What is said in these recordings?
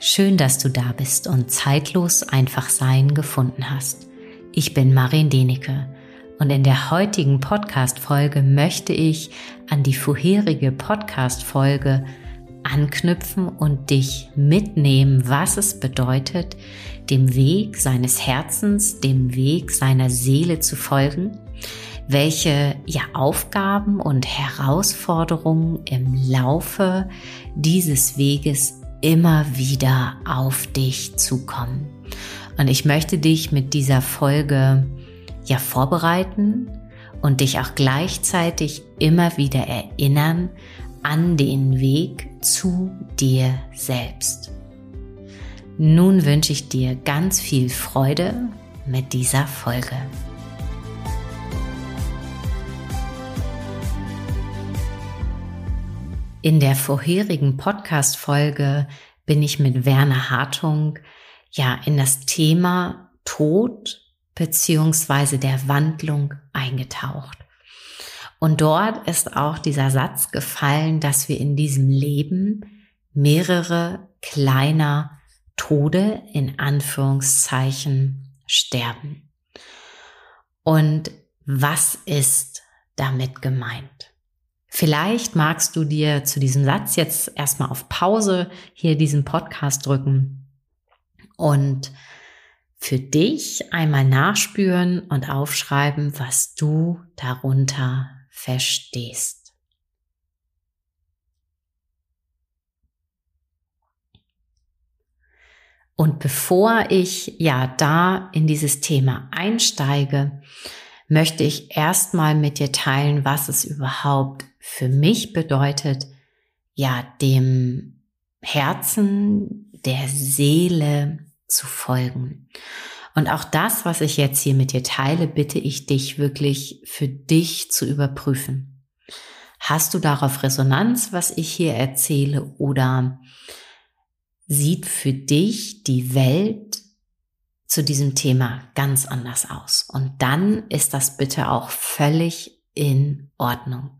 Schön, dass du da bist und zeitlos einfach sein gefunden hast. Ich bin Marin Denecke und in der heutigen Podcast-Folge möchte ich an die vorherige Podcast-Folge anknüpfen und dich mitnehmen, was es bedeutet, dem Weg seines Herzens, dem Weg seiner Seele zu folgen, welche ja, Aufgaben und Herausforderungen im Laufe dieses Weges immer wieder auf dich zukommen. Und ich möchte dich mit dieser Folge ja vorbereiten und dich auch gleichzeitig immer wieder erinnern an den Weg zu dir selbst. Nun wünsche ich dir ganz viel Freude mit dieser Folge. In der vorherigen Podcast-Folge bin ich mit Werner Hartung ja in das Thema Tod beziehungsweise der Wandlung eingetaucht. Und dort ist auch dieser Satz gefallen, dass wir in diesem Leben mehrere kleiner Tode in Anführungszeichen sterben. Und was ist damit gemeint? Vielleicht magst du dir zu diesem Satz jetzt erstmal auf Pause hier diesen Podcast drücken und für dich einmal nachspüren und aufschreiben, was du darunter verstehst. Und bevor ich ja da in dieses Thema einsteige, möchte ich erstmal mit dir teilen, was es überhaupt für mich bedeutet, ja, dem Herzen der Seele zu folgen. Und auch das, was ich jetzt hier mit dir teile, bitte ich dich wirklich für dich zu überprüfen. Hast du darauf Resonanz, was ich hier erzähle, oder sieht für dich die Welt zu diesem Thema ganz anders aus? Und dann ist das bitte auch völlig in Ordnung.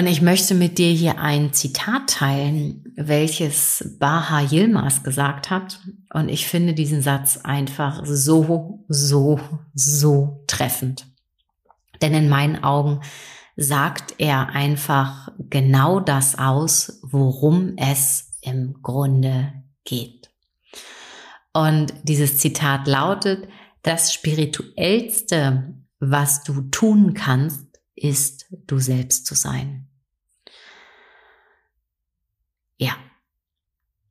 Und ich möchte mit dir hier ein Zitat teilen, welches Baha Yilmaz gesagt hat. Und ich finde diesen Satz einfach so, so, so treffend. Denn in meinen Augen sagt er einfach genau das aus, worum es im Grunde geht. Und dieses Zitat lautet, das Spirituellste, was du tun kannst, ist, du selbst zu sein. Ja,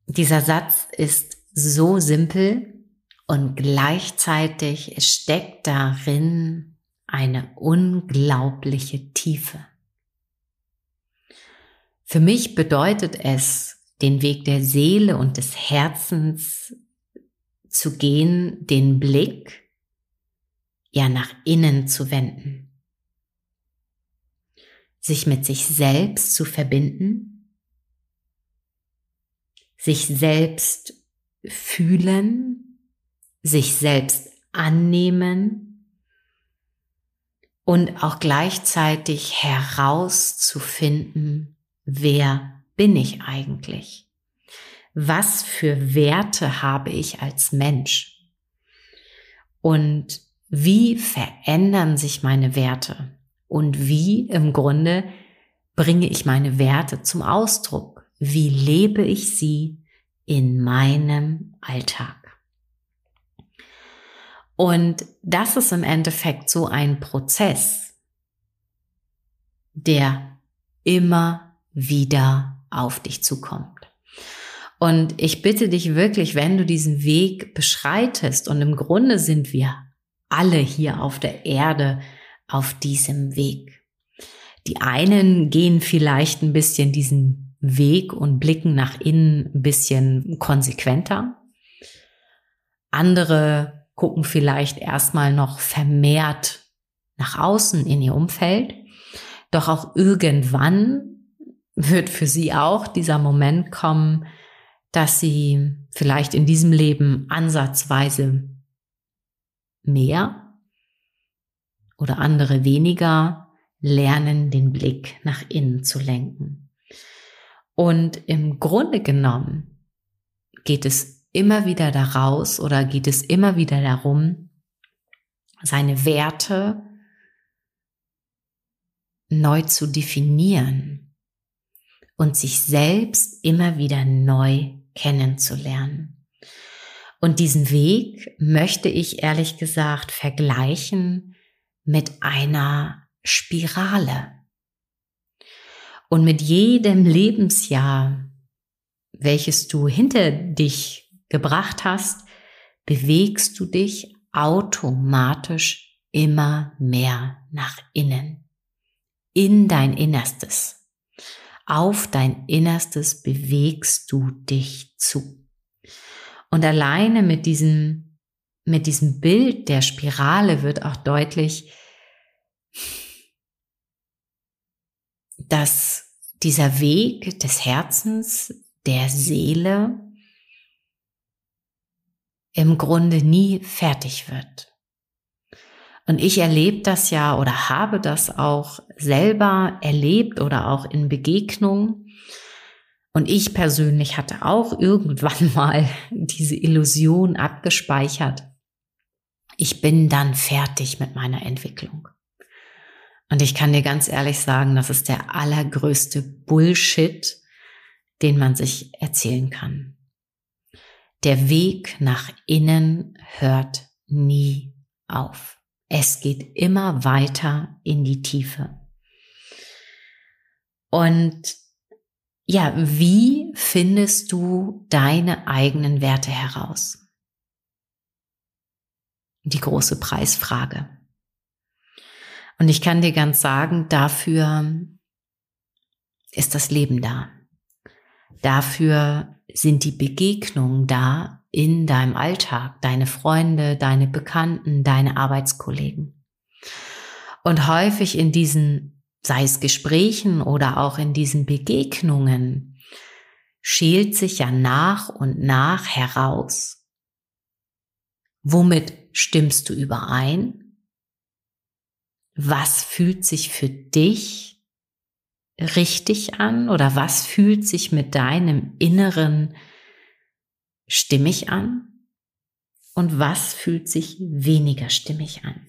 dieser Satz ist so simpel und gleichzeitig steckt darin eine unglaubliche Tiefe. Für mich bedeutet es, den Weg der Seele und des Herzens zu gehen, den Blick ja nach innen zu wenden. Sich mit sich selbst zu verbinden, sich selbst fühlen, sich selbst annehmen und auch gleichzeitig herauszufinden, wer bin ich eigentlich? Was für Werte habe ich als Mensch? Und wie verändern sich meine Werte? und wie im Grunde bringe ich meine Werte zum Ausdruck? Wie lebe ich sie in meinem Alltag? Und das ist im Endeffekt so ein Prozess, der immer wieder auf dich zukommt. Und ich bitte dich wirklich, wenn du diesen Weg beschreitest, und im Grunde sind wir alle hier auf der Erde auf diesem Weg. Die einen gehen vielleicht ein bisschen diesen Weg und blicken nach innen ein bisschen konsequenter. Andere gucken vielleicht erstmal noch vermehrt nach außen in ihr Umfeld. Doch auch irgendwann wird für sie auch dieser Moment kommen, dass sie vielleicht in diesem Leben ansatzweise mehr oder andere weniger lernen, den Blick nach innen zu lenken. Und im Grunde genommen geht es immer wieder daraus oder geht es immer wieder darum, seine Werte neu zu definieren und sich selbst immer wieder neu kennenzulernen. Und diesen Weg möchte ich ehrlich gesagt vergleichen mit einer Spirale. Und mit jedem Lebensjahr, welches du hinter dich gebracht hast, bewegst du dich automatisch immer mehr nach innen, in dein Innerstes. Auf dein Innerstes bewegst du dich zu. Und alleine mit diesem, mit diesem Bild der Spirale wird auch deutlich, dass dieser Weg des Herzens, der Seele im Grunde nie fertig wird. Und ich erlebe das ja oder habe das auch selber erlebt oder auch in Begegnungen. Und ich persönlich hatte auch irgendwann mal diese Illusion abgespeichert. Ich bin dann fertig mit meiner Entwicklung. Und ich kann dir ganz ehrlich sagen, das ist der allergrößte Bullshit, den man sich erzählen kann. Der Weg nach innen hört nie auf. Es geht immer weiter in die Tiefe. Und ja, wie findest du deine eigenen Werte heraus? Die große Preisfrage. Und ich kann dir ganz sagen, dafür ist das Leben da. Dafür sind die Begegnungen da in deinem Alltag, deine Freunde, deine Bekannten, deine Arbeitskollegen. Und häufig in diesen, sei es Gesprächen oder auch in diesen Begegnungen, schält sich ja nach und nach heraus, womit stimmst du überein was fühlt sich für dich richtig an oder was fühlt sich mit deinem Inneren stimmig an und was fühlt sich weniger stimmig an.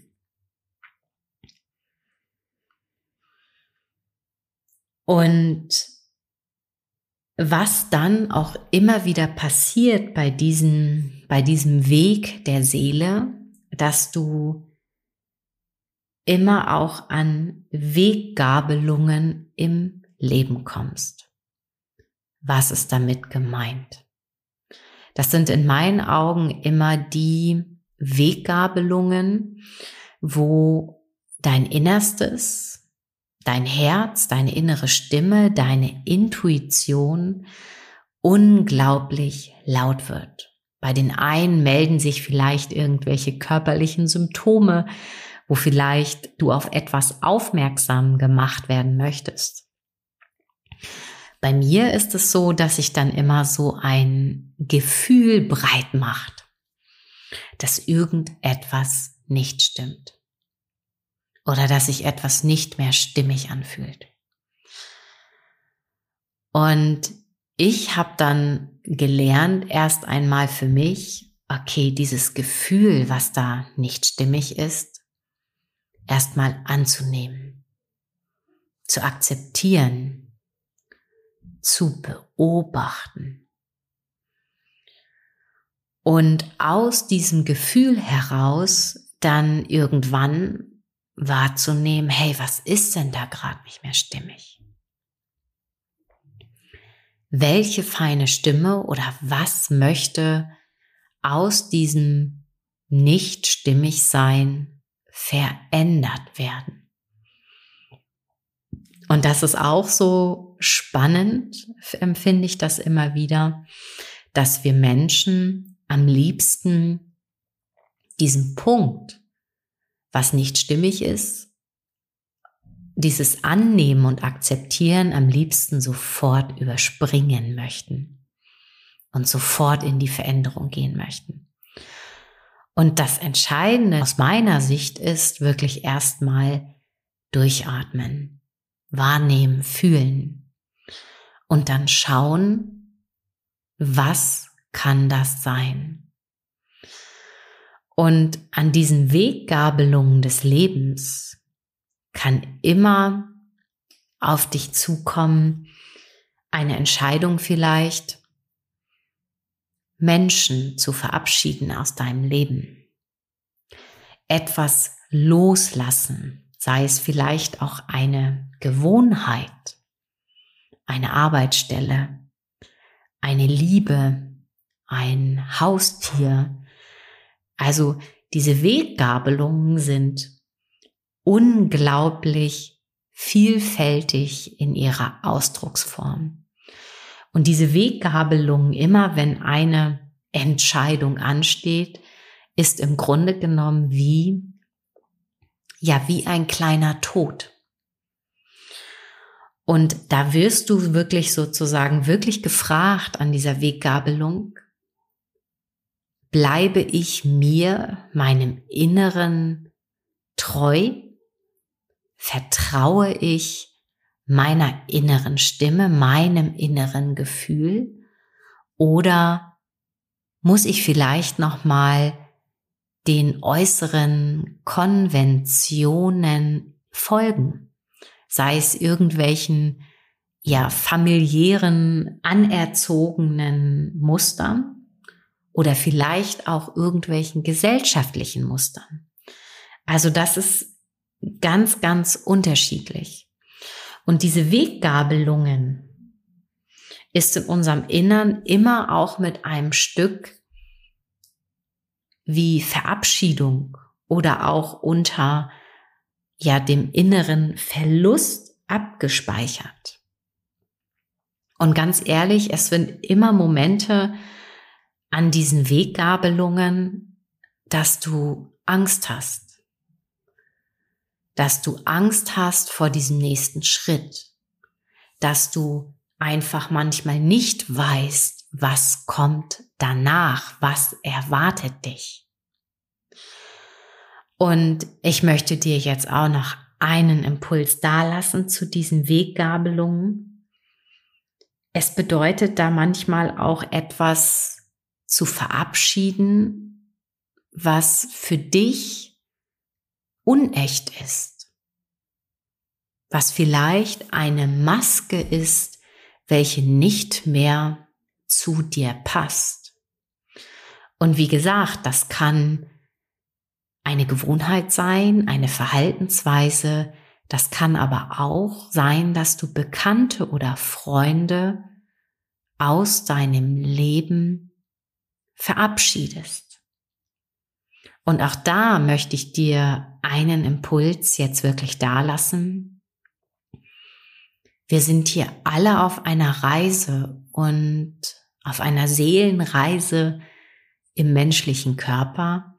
Und was dann auch immer wieder passiert bei diesem, bei diesem Weg der Seele, dass du immer auch an Weggabelungen im Leben kommst. Was ist damit gemeint? Das sind in meinen Augen immer die Weggabelungen, wo dein Innerstes, dein Herz, deine innere Stimme, deine Intuition unglaublich laut wird. Bei den einen melden sich vielleicht irgendwelche körperlichen Symptome, wo vielleicht du auf etwas aufmerksam gemacht werden möchtest. Bei mir ist es so, dass sich dann immer so ein Gefühl breit macht, dass irgendetwas nicht stimmt oder dass sich etwas nicht mehr stimmig anfühlt. Und ich habe dann gelernt, erst einmal für mich, okay, dieses Gefühl, was da nicht stimmig ist, erstmal anzunehmen, zu akzeptieren, zu beobachten. Und aus diesem Gefühl heraus dann irgendwann wahrzunehmen, hey, was ist denn da gerade nicht mehr stimmig? Welche feine Stimme oder was möchte aus diesem nicht stimmig sein verändert werden. Und das ist auch so spannend, empfinde ich das immer wieder, dass wir Menschen am liebsten diesen Punkt, was nicht stimmig ist, dieses Annehmen und Akzeptieren am liebsten sofort überspringen möchten und sofort in die Veränderung gehen möchten. Und das Entscheidende aus meiner Sicht ist wirklich erstmal durchatmen, wahrnehmen, fühlen. und dann schauen, was kann das sein? Und an diesen Weggabelungen des Lebens kann immer auf dich zukommen, eine Entscheidung vielleicht, Menschen zu verabschieden aus deinem Leben. Etwas loslassen, sei es vielleicht auch eine Gewohnheit, eine Arbeitsstelle, eine Liebe, ein Haustier. Also diese Weggabelungen sind unglaublich vielfältig in ihrer Ausdrucksform. Und diese Weggabelung, immer wenn eine Entscheidung ansteht, ist im Grunde genommen wie, ja, wie ein kleiner Tod. Und da wirst du wirklich sozusagen wirklich gefragt an dieser Weggabelung, bleibe ich mir, meinem Inneren treu? Vertraue ich meiner inneren Stimme, meinem inneren Gefühl? Oder muss ich vielleicht noch mal den äußeren Konventionen folgen? Sei es irgendwelchen ja familiären anerzogenen Mustern oder vielleicht auch irgendwelchen gesellschaftlichen Mustern. Also das ist ganz ganz unterschiedlich. Und diese Weggabelungen ist in unserem Innern immer auch mit einem Stück wie Verabschiedung oder auch unter ja dem inneren Verlust abgespeichert. Und ganz ehrlich, es sind immer Momente an diesen Weggabelungen, dass du Angst hast, dass du Angst hast vor diesem nächsten Schritt, dass du einfach manchmal nicht weißt, was kommt danach, was erwartet dich. Und ich möchte dir jetzt auch noch einen Impuls dalassen zu diesen Weggabelungen. Es bedeutet da manchmal auch etwas zu verabschieden, was für dich unecht ist, was vielleicht eine Maske ist, welche nicht mehr zu dir passt. Und wie gesagt, das kann eine Gewohnheit sein, eine Verhaltensweise, das kann aber auch sein, dass du Bekannte oder Freunde aus deinem Leben verabschiedest. Und auch da möchte ich dir einen Impuls jetzt wirklich dalassen. Wir sind hier alle auf einer Reise und auf einer Seelenreise im menschlichen Körper.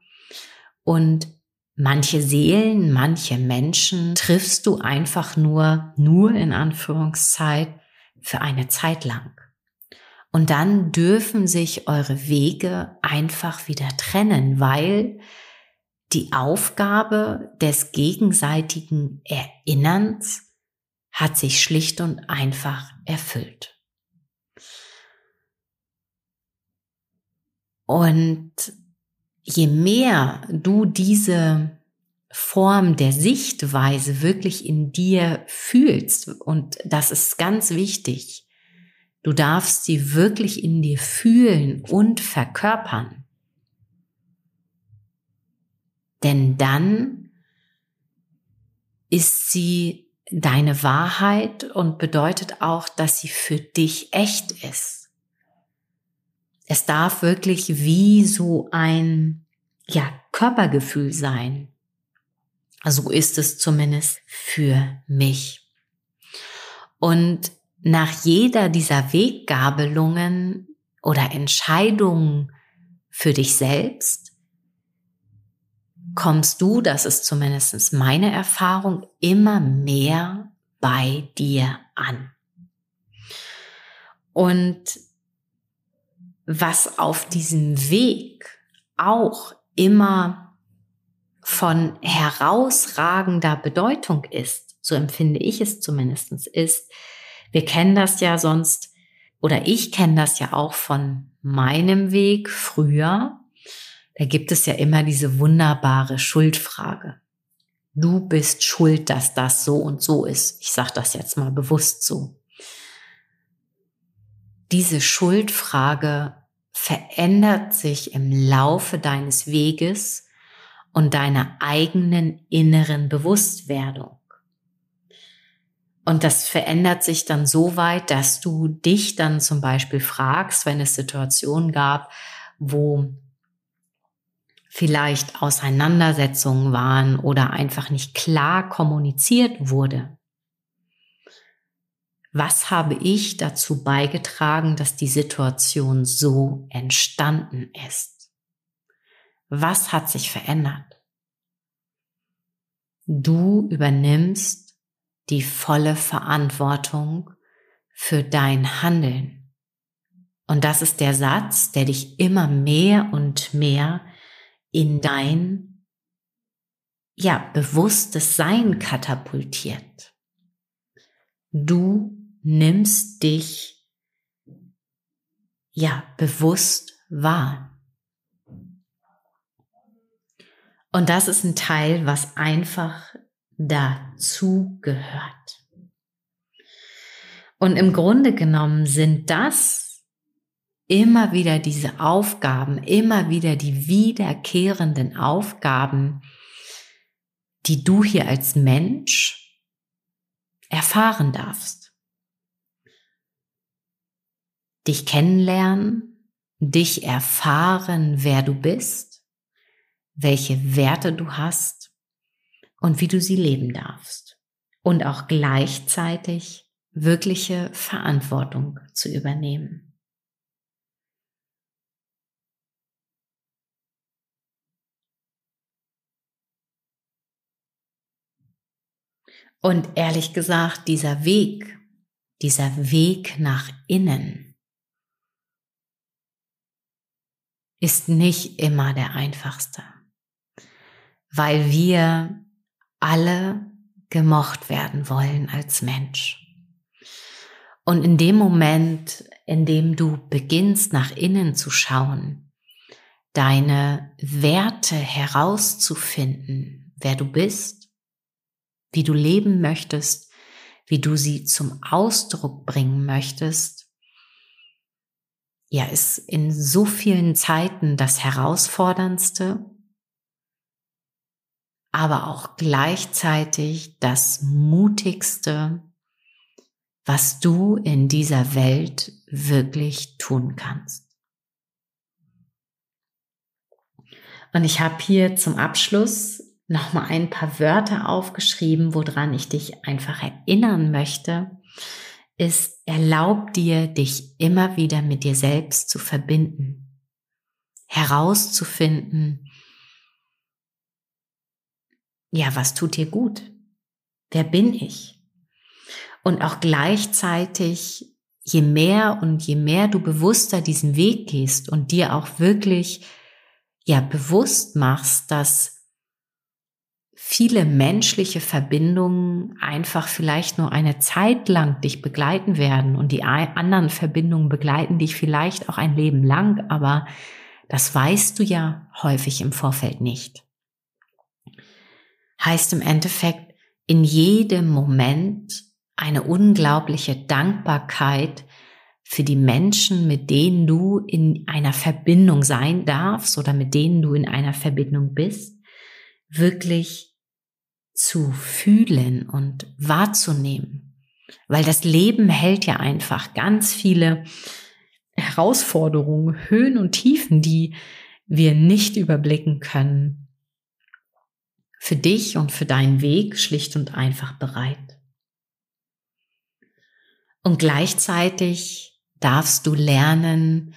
Und manche Seelen, manche Menschen triffst du einfach nur, nur in Anführungszeit, für eine Zeit lang. Und dann dürfen sich eure Wege einfach wieder trennen, weil die Aufgabe des gegenseitigen Erinnerns hat sich schlicht und einfach erfüllt. Und je mehr du diese Form der Sichtweise wirklich in dir fühlst, und das ist ganz wichtig, Du darfst sie wirklich in dir fühlen und verkörpern. Denn dann ist sie deine Wahrheit und bedeutet auch, dass sie für dich echt ist. Es darf wirklich wie so ein ja, Körpergefühl sein. So ist es zumindest für mich. Und nach jeder dieser Weggabelungen oder Entscheidungen für dich selbst kommst du, das ist zumindest meine Erfahrung, immer mehr bei dir an. Und was auf diesem Weg auch immer von herausragender Bedeutung ist, so empfinde ich es zumindest, ist, Wir kennen das ja sonst, oder ich kenne das ja auch von meinem Weg früher. Da gibt es ja immer diese wunderbare Schuldfrage. Du bist schuld, dass das so und so ist. Ich sage das jetzt mal bewusst so. Diese Schuldfrage verändert sich im Laufe deines Weges und deiner eigenen inneren Bewusstwerdung. Und das verändert sich dann so weit, dass du dich dann zum Beispiel fragst, wenn es Situationen gab, wo vielleicht Auseinandersetzungen waren oder einfach nicht klar kommuniziert wurde. Was habe ich dazu beigetragen, dass die Situation so entstanden ist? Was hat sich verändert? Du übernimmst die volle Verantwortung für dein Handeln. Und das ist der Satz, der dich immer mehr und mehr in dein, ja, bewusstes Sein katapultiert. Du nimmst dich, ja, bewusst wahr. Und das ist ein Teil, was einfach dazu gehört. Und im Grunde genommen sind das immer wieder diese Aufgaben, immer wieder die wiederkehrenden Aufgaben, die du hier als Mensch erfahren darfst. Dich kennenlernen, dich erfahren, wer du bist, welche Werte du hast und wie du sie leben darfst. Und auch gleichzeitig wirkliche Verantwortung zu übernehmen. Und ehrlich gesagt, dieser Weg, dieser Weg nach innen ist nicht immer der einfachste, weil wir alle gemocht werden wollen als Mensch. Und in dem Moment, in dem du beginnst nach innen zu schauen, deine Werte herauszufinden, wer du bist, wie du leben möchtest, wie du sie zum Ausdruck bringen möchtest, ja, ist in so vielen Zeiten das Herausforderndste, aber auch gleichzeitig das Mutigste, was du in dieser Welt wirklich tun kannst. Und ich habe hier zum Abschluss nochmal ein paar Wörter aufgeschrieben, woran ich dich einfach erinnern möchte, ist, erlaub dir, dich immer wieder mit dir selbst zu verbinden, herauszufinden, ja, was tut dir gut? Wer bin ich? Und auch gleichzeitig, je mehr und je mehr du bewusster diesen Weg gehst und dir auch wirklich, ja, bewusst machst, dass viele menschliche Verbindungen einfach vielleicht nur eine Zeit lang dich begleiten werden und die anderen Verbindungen begleiten dich vielleicht auch ein Leben lang, aber das weißt du ja häufig im Vorfeld nicht. Heißt im Endeffekt, in jedem Moment eine unglaubliche Dankbarkeit für die Menschen, mit denen du in einer Verbindung sein darfst oder mit denen du in einer Verbindung bist, wirklich zu fühlen und wahrzunehmen. Weil das Leben hält ja einfach ganz viele Herausforderungen, Höhen und Tiefen, die wir nicht überblicken können. Für dich und für deinen Weg schlicht und einfach bereit. Und gleichzeitig darfst du lernen,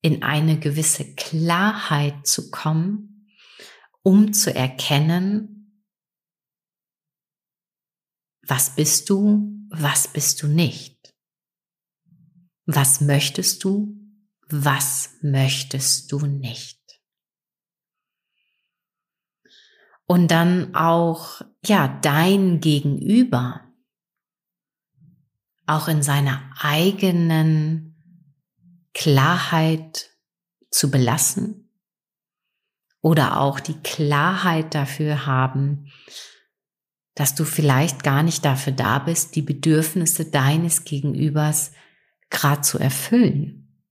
in eine gewisse Klarheit zu kommen, um zu erkennen, was bist du, was bist du nicht? Was möchtest du, was möchtest du nicht? Und dann auch, ja, dein Gegenüber auch in seiner eigenen Klarheit zu belassen oder auch die Klarheit dafür haben, dass du vielleicht gar nicht dafür da bist, die Bedürfnisse deines Gegenübers gerade zu erfüllen.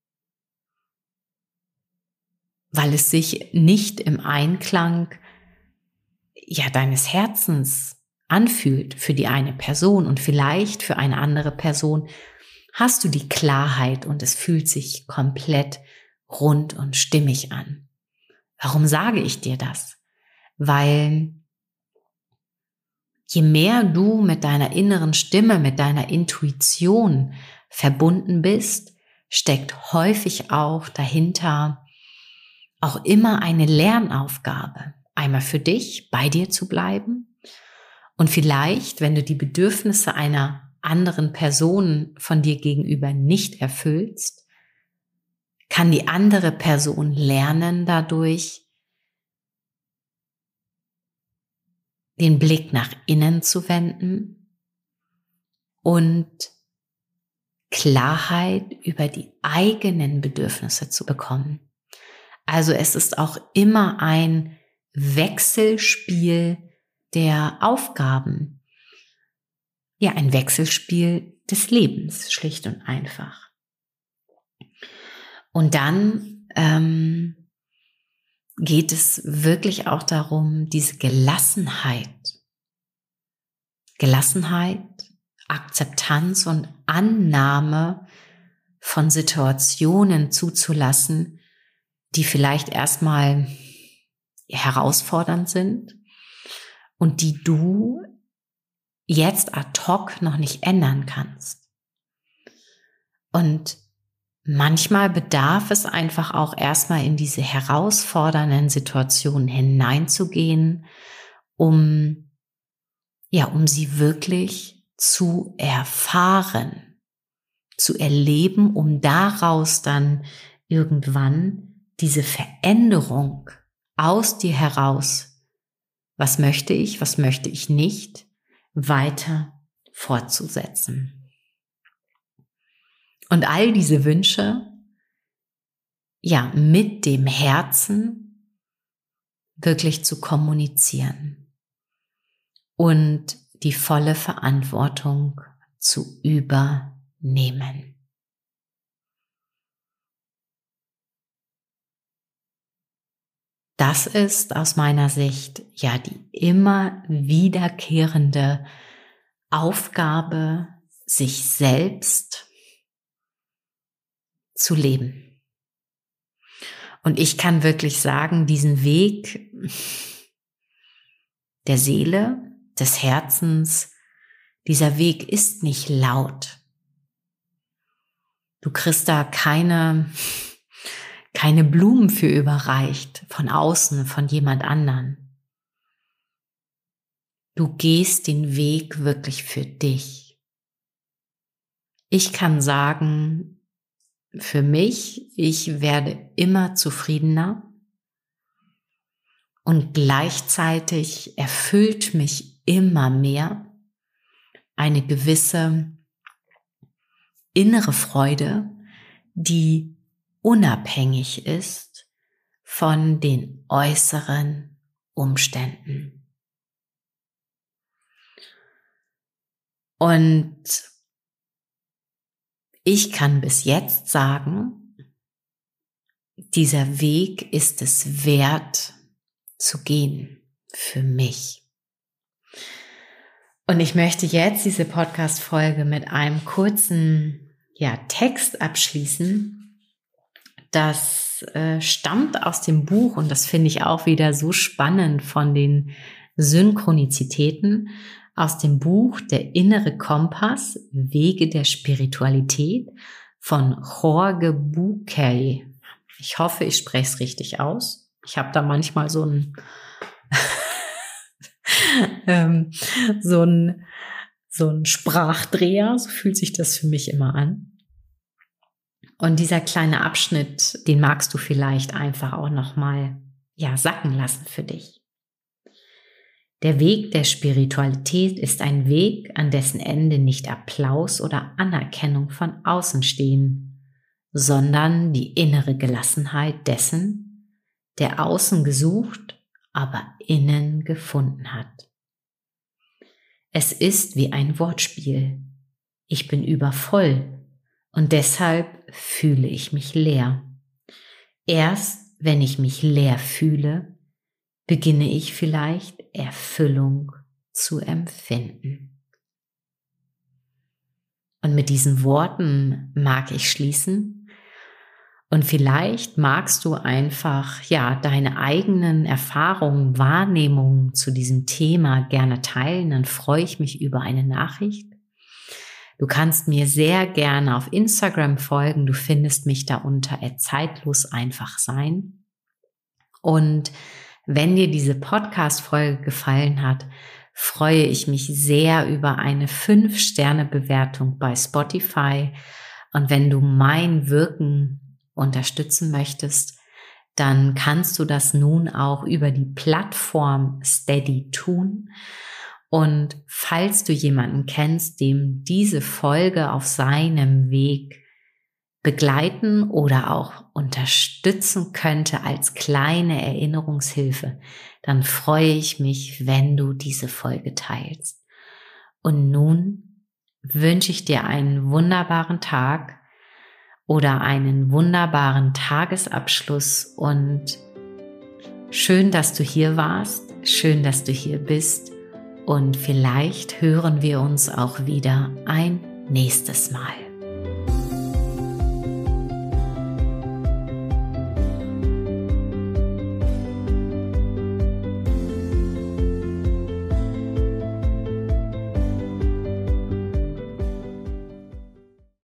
Weil es sich nicht im Einklang ja deines Herzens anfühlt für die eine Person und vielleicht für eine andere Person hast du die Klarheit und es fühlt sich komplett rund und stimmig an. Warum sage ich dir das? Weil je mehr du mit deiner inneren Stimme, mit deiner Intuition verbunden bist, steckt häufig auch dahinter auch immer eine Lernaufgabe. Einmal für dich, bei dir zu bleiben und vielleicht, wenn du die Bedürfnisse einer anderen Person von dir gegenüber nicht erfüllst, kann die andere Person lernen dadurch, den Blick nach innen zu wenden und Klarheit über die eigenen Bedürfnisse zu bekommen. Also es ist auch immer ein Wechselspiel der Aufgaben. Ja, ein Wechselspiel des Lebens, schlicht und einfach. Und dann ähm, geht es wirklich auch darum, diese Gelassenheit, Gelassenheit, Akzeptanz und Annahme von Situationen zuzulassen, die vielleicht erstmal herausfordernd sind und die du jetzt ad hoc noch nicht ändern kannst. Und manchmal bedarf es einfach auch erstmal in diese herausfordernden Situationen hineinzugehen, um, ja, um sie wirklich zu erfahren, zu erleben, um daraus dann irgendwann diese Veränderung aus dir heraus was möchte ich, was möchte ich nicht, weiter fortzusetzen. Und all diese Wünsche, ja, mit dem Herzen wirklich zu kommunizieren und die volle Verantwortung zu übernehmen. Das ist aus meiner Sicht ja die immer wiederkehrende Aufgabe, sich selbst zu leben. Und ich kann wirklich sagen, diesen Weg der Seele, des Herzens, dieser Weg ist nicht laut. Du kriegst da keine keine Blumen für überreicht von außen, von jemand anderen. Du gehst den Weg wirklich für dich. Ich kann sagen, für mich, ich werde immer zufriedener und gleichzeitig erfüllt mich immer mehr eine gewisse innere Freude, die unabhängig ist von den äußeren Umständen. Und ich kann bis jetzt sagen, dieser Weg ist es wert zu gehen für mich. Und ich möchte jetzt diese Podcast-Folge mit einem kurzen ja, Text abschließen, das äh, stammt aus dem Buch und das finde ich auch wieder so spannend von den Synchronizitäten aus dem Buch Der innere Kompass, Wege der Spiritualität von Jorge Bucay. Ich hoffe, ich spreche es richtig aus. Ich habe da manchmal so ein ähm, so ein so ein Sprachdreher, so fühlt sich das für mich immer an. Und dieser kleine Abschnitt, den magst du vielleicht einfach auch noch mal ja sacken lassen für dich. Der Weg der Spiritualität ist ein Weg, an dessen Ende nicht Applaus oder Anerkennung von außen stehen, sondern die innere Gelassenheit dessen, der außen gesucht, aber innen gefunden hat. Es ist wie ein Wortspiel. Ich bin übervoll und deshalb fühle ich mich leer. Erst wenn ich mich leer fühle, beginne ich vielleicht Erfüllung zu empfinden. Und mit diesen Worten mag ich schließen. Und vielleicht magst du einfach, ja, deine eigenen Erfahrungen, Wahrnehmungen zu diesem Thema gerne teilen. Dann freue ich mich über eine Nachricht. Du kannst mir sehr gerne auf Instagram folgen. Du findest mich da unter zeitlos einfach sein. Und wenn dir diese Podcast-Folge gefallen hat, freue ich mich sehr über eine 5-Sterne-Bewertung bei Spotify. Und wenn du mein Wirken unterstützen möchtest, dann kannst du das nun auch über die Plattform Steady tun. Und falls du jemanden kennst, dem diese Folge auf seinem Weg begleiten oder auch unterstützen könnte als kleine Erinnerungshilfe, dann freue ich mich, wenn du diese Folge teilst. Und nun wünsche ich dir einen wunderbaren Tag oder einen wunderbaren Tagesabschluss und schön, dass du hier warst, schön, dass du hier bist und vielleicht hören wir uns auch wieder ein nächstes Mal.